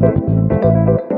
Don't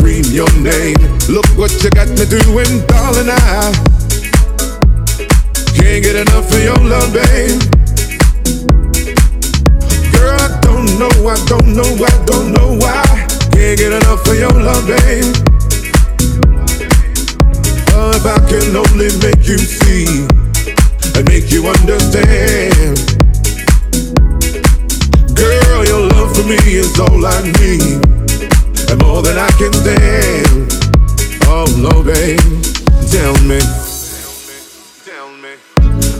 scream your name. Look what you got me doing, darling. I can't get enough of your love, babe. Girl, I don't know, I don't know, I don't know why. Can't get enough of your love, babe. Oh, if I can only make you see and make you understand. Girl, your love for me is all I need and more than I can stand. Oh no, babe, tell me, tell me,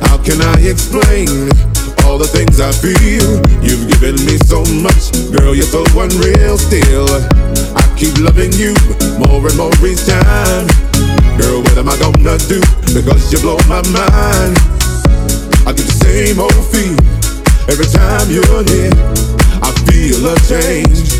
how can I explain all the things I feel? You've given me so much, girl, you're so unreal. Still, I keep loving you more and more each time. Girl, what am I gonna do? Because you blow my mind. I get the same old feel every time you're here. I feel a change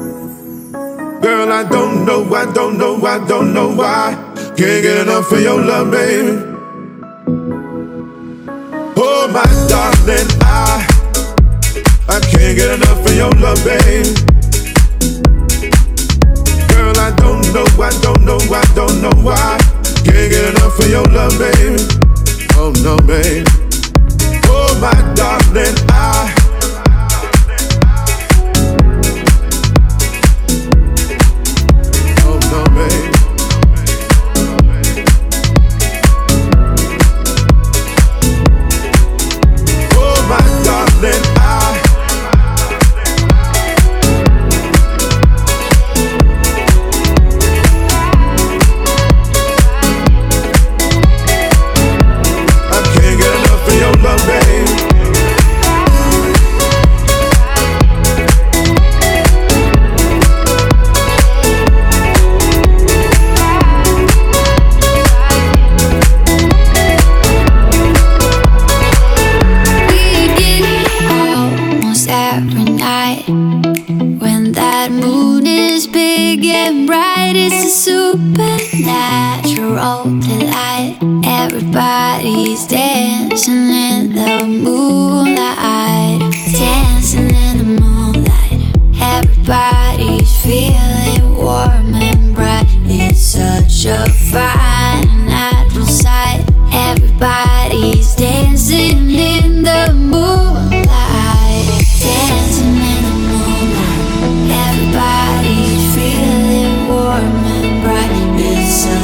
I don't know, I don't know, I don't know why. Can't get enough of your love, baby. Oh, my darling, I I can't get enough of your love, baby. Girl, I don't know, I don't know, I don't know why. Can't get enough of your love, baby. Oh no, babe. Oh, my darling, I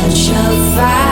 dancing in the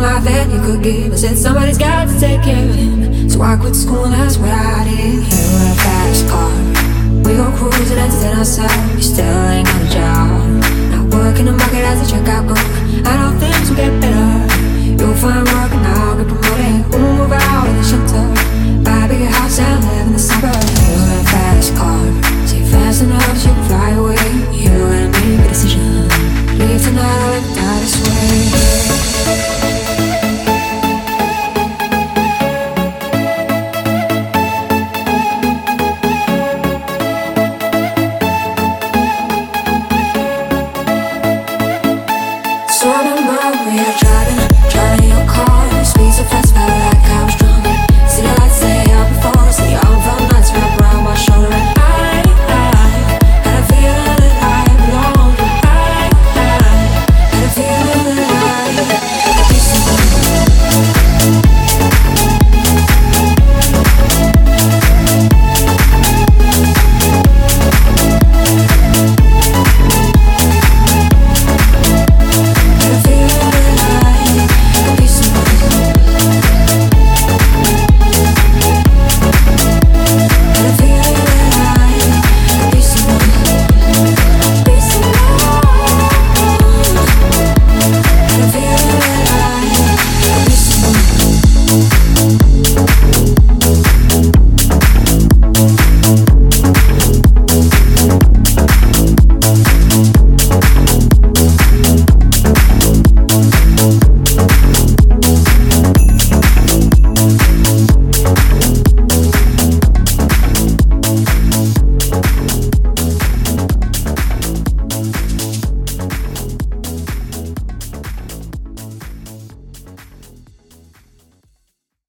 right that you could give. I said somebody's got to take care of him. So I quit school and that's what I did. You were a fast car. We go cruising and then ourselves. You still ain't got a job. Not working the market as a checkout book. I don't think will get better. You'll find work and I'll get promoted. We'll move out of the shelter. Buy a bigger house and live in the suburbs. You a fast car. She fast enough, she can fly away.